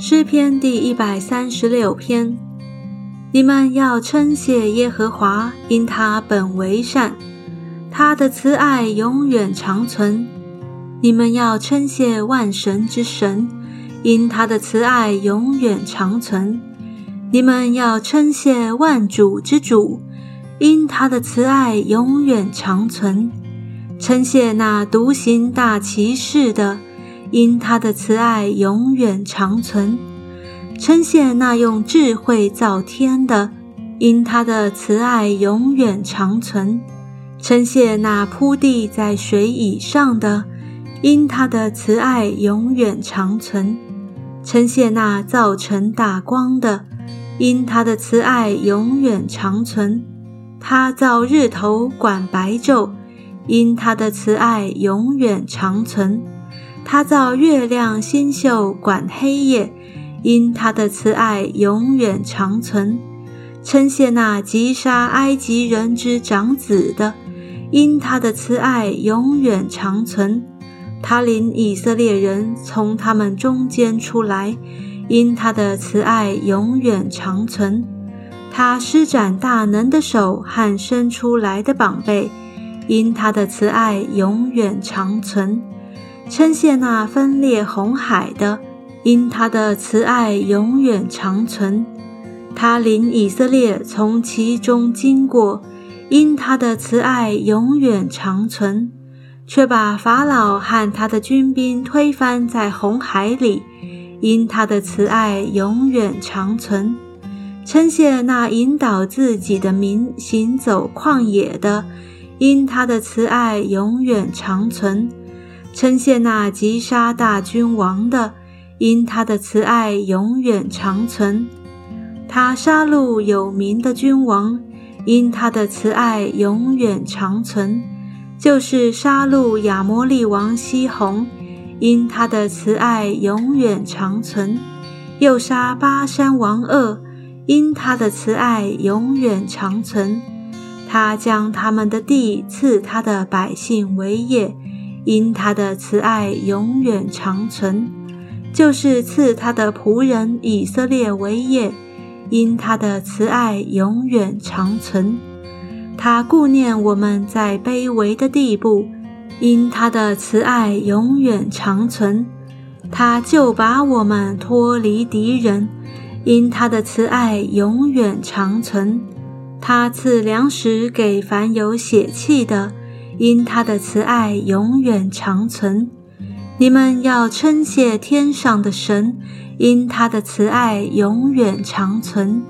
诗篇第一百三十六篇。你们要称谢耶和华，因他本为善，他的慈爱永远长存。你们要称谢万神之神，因他的慈爱永远长存。你们要称谢万主之主，因他的慈爱永远长存。称谢那独行大奇事的。因他的慈爱永远长存，称谢那用智慧造天的；因他的慈爱永远长存，称谢那铺地在水以上的；因他的慈爱永远长存，称谢那造成大光的；因他的慈爱永远长存，他造日头管白昼；因他的慈爱永远长存。他造月亮星宿管黑夜，因他的慈爱永远长存。称谢那击杀埃及人之长子的，因他的慈爱永远长存。他领以色列人从他们中间出来，因他的慈爱永远长存。他施展大能的手和伸出来的膀臂，因他的慈爱永远长存。称谢那分裂红海的，因他的慈爱永远长存；他领以色列从其中经过，因他的慈爱永远长存；却把法老和他的军兵推翻在红海里，因他的慈爱永远长存；称谢那引导自己的民行走旷野的，因他的慈爱永远长存。称谢那击杀大君王的，因他的慈爱永远长存；他杀戮有名的君王，因他的慈爱永远长存；就是杀戮亚摩利王西宏，因他的慈爱永远长存；又杀巴山王恶，因他的慈爱永远长存；他将他们的地赐他的百姓为业。因他的慈爱永远长存，就是赐他的仆人以色列为业；因他的慈爱永远长存，他顾念我们在卑微的地步；因他的慈爱永远长存，他就把我们脱离敌人；因他的慈爱永远长存，他赐粮食给凡有血气的。因他的慈爱永远长存，你们要称谢天上的神，因他的慈爱永远长存。